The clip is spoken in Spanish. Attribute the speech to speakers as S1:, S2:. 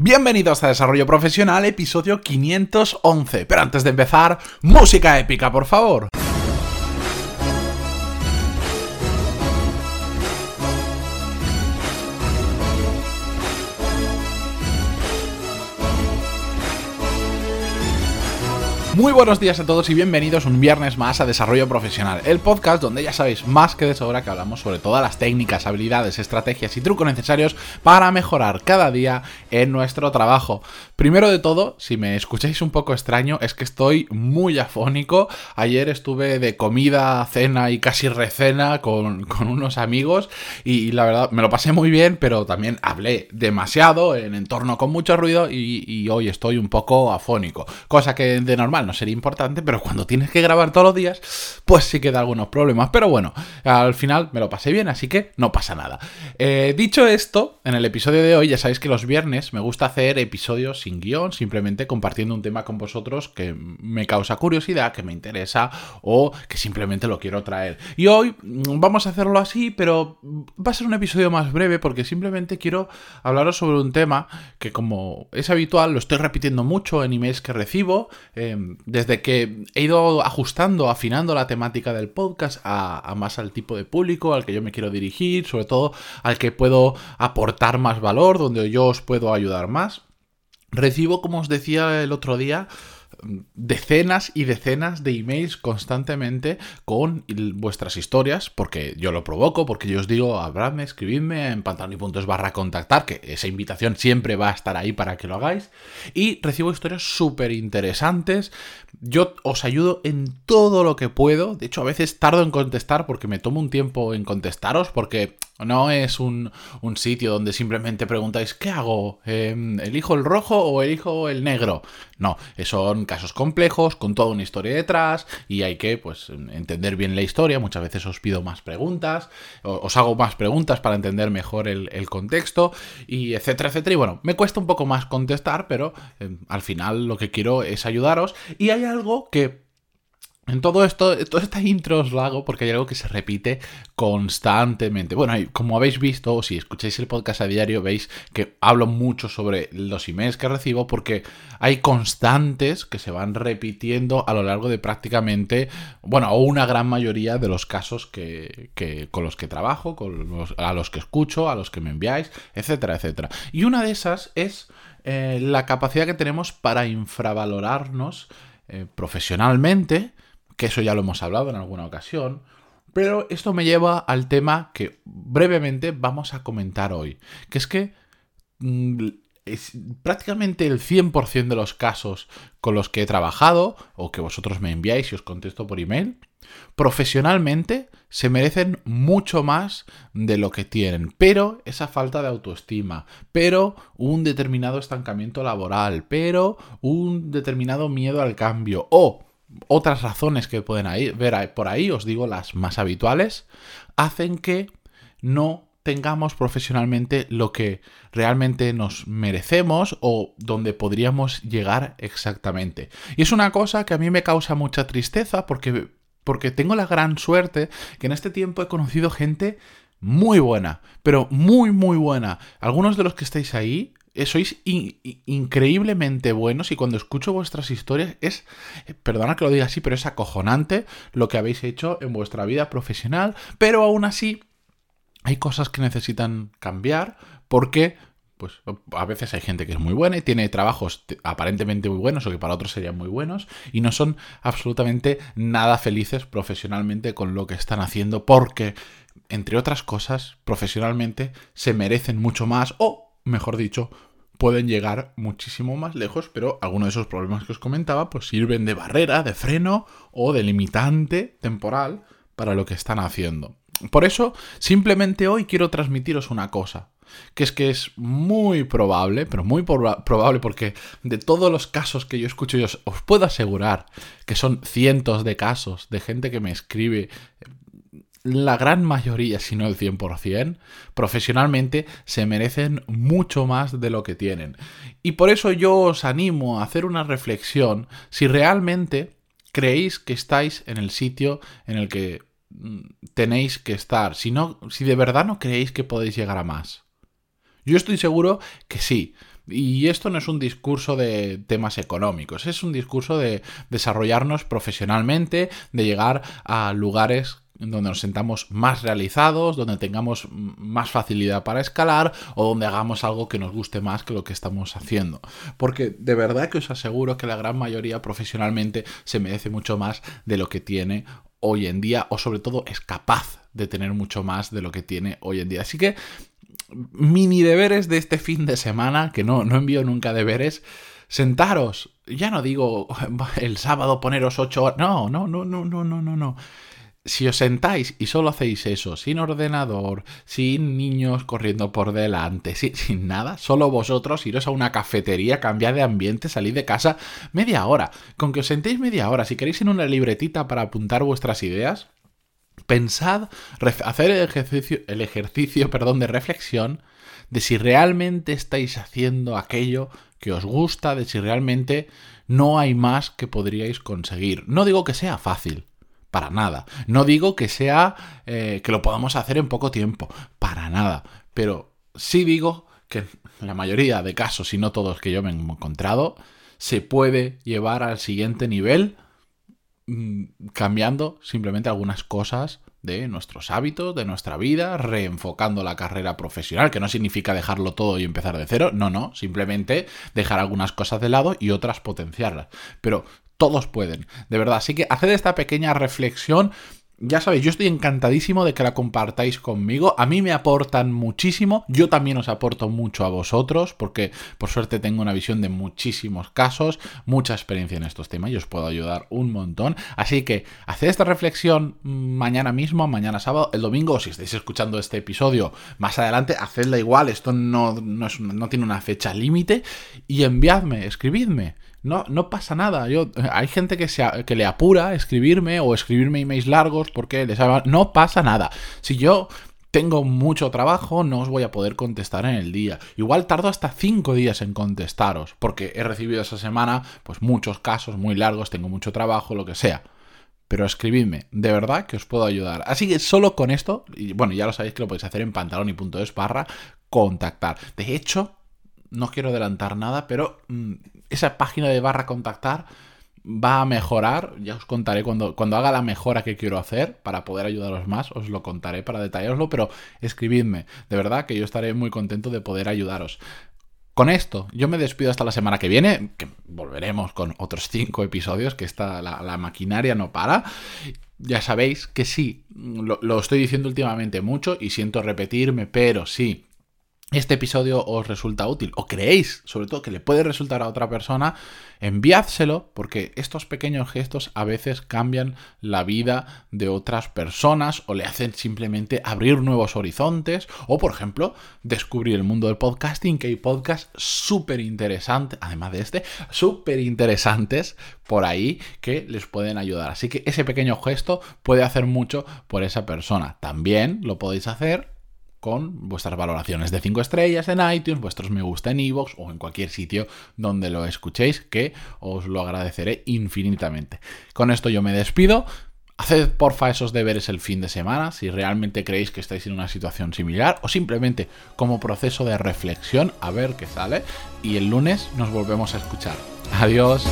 S1: Bienvenidos a Desarrollo Profesional, episodio 511. Pero antes de empezar, música épica, por favor. Muy buenos días a todos y bienvenidos un viernes más a Desarrollo Profesional, el podcast donde ya sabéis más que de sobra que hablamos sobre todas las técnicas, habilidades, estrategias y trucos necesarios para mejorar cada día en nuestro trabajo. Primero de todo, si me escucháis un poco extraño, es que estoy muy afónico. Ayer estuve de comida, cena y casi recena con, unos amigos y, la verdad me lo pasé muy bien, pero también hablé demasiado en entorno con mucho ruido y, y hoy estoy un poco afónico, cosa que de normal no sería importante, pero cuando tienes que grabar todos los días, pues sí que da algunos problemas. Pero bueno, al final me lo pasé bien, así que no pasa nada. Eh, dicho esto, en el episodio de hoy ya sabéis que los viernes me gusta hacer episodios sin guion, simplemente compartiendo un tema con vosotros que me causa curiosidad, que me interesa o que simplemente lo quiero traer. Y hoy mm, vamos a hacerlo así, pero va a ser un episodio más breve porque simplemente quiero hablaros sobre un tema que como es habitual lo estoy repitiendo mucho en emails que recibo. Em, desde que he ido ajustando, afinando la temática del podcast a, más al tipo de público al que yo me quiero dirigir, sobre todo al que puedo aportar más valor, donde yo os puedo ayudar más. Recibo, como os decía el otro día, decenas y decenas de emails constantemente con vuestras historias, porque yo lo provoco, porque yo os digo, abradme, escribidme en pantaloni.es barra contactar, que esa invitación siempre va a estar ahí para que lo hagáis, y recibo historias súper interesantes, yo os ayudo en todo lo que puedo, de hecho a veces tardo en contestar porque me tomo un tiempo en contestaros, porque no es un, sitio donde simplemente preguntáis, ¿qué hago? Em, ¿Elijo el rojo o elijo el negro? No, son casos complejos, con toda una historia detrás, y hay que pues, entender bien la historia. Muchas veces os pido más preguntas, os hago más preguntas para entender mejor el, contexto, y etcétera, etcétera. Y bueno, me cuesta un poco más contestar, pero em, al final lo que quiero es ayudaros. Y hay algo que en todo esto, toda esta intro os lo hago porque hay algo que se repite constantemente. Bueno, como habéis visto, o si escucháis el podcast a diario, veis que hablo mucho sobre los emails que recibo porque hay constantes que se van repitiendo a lo largo de prácticamente, bueno, o una gran mayoría de los casos que, con los que trabajo, con a los que escucho, a los que me enviáis, etcétera, etcétera. Y una de esas es eh, la capacidad que tenemos para infravalorarnos eh, profesionalmente que eso ya lo hemos hablado en alguna ocasión, pero esto me lleva al tema que brevemente vamos a comentar hoy, que es que mm, prácticamente el 100% de los casos con los que he trabajado o que vosotros me enviáis y os contesto por email, profesionalmente se merecen mucho más de lo que tienen, pero esa falta de autoestima, pero un determinado estancamiento laboral, pero un determinado miedo al cambio o otras razones que pueden ver por ahí, os digo las más habituales, hacen que no tengamos profesionalmente lo que realmente nos merecemos o donde podríamos llegar exactamente. Y es una cosa que a mí me causa mucha tristeza porque, porque tengo la gran suerte que en este tiempo he conocido gente muy buena, pero muy, muy buena. Algunos de los que estáis ahí sois increíblemente buenos y cuando escucho vuestras historias es, eh, perdona que lo diga así, pero es acojonante lo que habéis hecho en vuestra vida profesional, pero aún así hay cosas que necesitan cambiar porque pues a veces hay gente que es muy buena y tiene trabajos aparentemente muy buenos o que para otros serían muy buenos y no son absolutamente nada felices profesionalmente con lo que están haciendo porque, entre otras cosas, profesionalmente se merecen mucho más o, mejor dicho, pueden llegar muchísimo más lejos, pero algunos de esos problemas que os comentaba pues sirven de barrera, de freno o de limitante temporal para lo que están haciendo. Por eso, simplemente hoy quiero transmitiros una cosa, que es que es muy probable, pero muy probable porque de todos los casos que yo escucho, yo os, os puedo asegurar que son cientos de casos de gente que me escribe la gran mayoría, si no el 100%, profesionalmente se merecen mucho más de lo que tienen. Y por eso yo os animo a hacer una reflexión si realmente creéis que estáis en el sitio en el que mm, tenéis que estar, si, si de verdad no creéis que podéis llegar a más. Yo estoy seguro que sí. Y esto no es un discurso de temas económicos, es un discurso de desarrollarnos profesionalmente, de llegar a lugares donde nos sentamos más realizados, donde tengamos más facilidad para escalar o donde hagamos algo que nos guste más que lo que estamos haciendo. Porque de verdad que os aseguro que la gran mayoría profesionalmente se merece mucho más de lo que tiene hoy en día o sobre todo es capaz de tener mucho más de lo que tiene hoy en día. Así que mini deberes de este fin de semana, que no, no envío nunca deberes, sentaros. Ya no digo el sábado poneros ocho horas. No, no, no, no, no, no, no, no. Si os sentáis y solo hacéis eso, sin ordenador, sin niños corriendo por delante, sin, nada, solo vosotros iros a una cafetería, cambiar de ambiente, salir de casa media hora. Con que os sentéis media hora, si queréis en una libretita para apuntar vuestras ideas, pensad, hacer el ejercicio, el ejercicio perdón, de reflexión de si realmente estáis haciendo aquello que os gusta, de si realmente no hay más que podríais conseguir. No digo que sea fácil, para nada. No digo que sea eh, que lo podamos hacer en poco tiempo, para nada. Pero sí digo que la mayoría de casos, y no todos que yo me he encontrado, se puede llevar al siguiente nivel Mm, cambiando simplemente algunas cosas de nuestros hábitos, de nuestra vida, reenfocando la carrera profesional, que no significa dejarlo todo y empezar de cero, no, no, simplemente dejar algunas cosas de lado y otras potenciarlas. Pero todos pueden, de verdad. Así que haced esta pequeña reflexión ya sabéis, yo estoy encantadísimo de que la compartáis conmigo. A mí me aportan muchísimo. Yo también os aporto mucho a vosotros, porque por suerte tengo una visión de muchísimos casos, mucha experiencia en estos temas y os puedo ayudar un montón. Así que haced esta reflexión mañana mismo, mañana sábado, el domingo, si estáis escuchando este episodio más adelante, hacedla igual. Esto no, no, no tiene una fecha límite. Y enviadme, escribidme. No, no pasa nada. Yo, hay gente que, se, que le apura escribirme o escribirme emails largos porque les No pasa nada. Si yo tengo mucho trabajo, no os voy a poder contestar en el día. Igual tardo hasta 5 días en contestaros, porque he recibido esa semana pues muchos casos muy largos, tengo mucho trabajo, lo que sea. Pero escribidme, de verdad que os puedo ayudar. Así que solo con esto, y bueno, ya lo sabéis que lo podéis hacer en pantaloni.es barra contactar. De hecho, no quiero adelantar nada, pero mm, esa página de barra contactar va a mejorar. Ya os contaré cuando, cuando haga la mejora que quiero hacer para poder ayudaros más. Os lo contaré para detallaroslo, pero escribidme. De verdad que yo estaré muy contento de poder ayudaros. Con esto, yo me despido hasta la semana que viene, que volveremos con otros cinco episodios, que esta, la, maquinaria no para. Ya sabéis que sí, lo, lo estoy diciendo últimamente mucho y siento repetirme, pero sí, este episodio os resulta útil o creéis sobre todo que le puede resultar a otra persona, enviádselo porque estos pequeños gestos a veces cambian la vida de otras personas o le hacen simplemente abrir nuevos horizontes o por ejemplo descubrir el mundo del podcasting que hay podcasts súper interesantes, además de este, súper interesantes por ahí que les pueden ayudar. Así que ese pequeño gesto puede hacer mucho por esa persona. También lo podéis hacer con vuestras valoraciones de 5 estrellas en iTunes, vuestros me gusta en iVoox o en cualquier sitio donde lo escuchéis, que os lo agradeceré infinitamente. Con esto yo me despido. Haced porfa esos deberes el fin de semana si realmente creéis que estáis en una situación similar o simplemente como proceso de reflexión a ver qué sale y el lunes nos volvemos a escuchar. Adiós.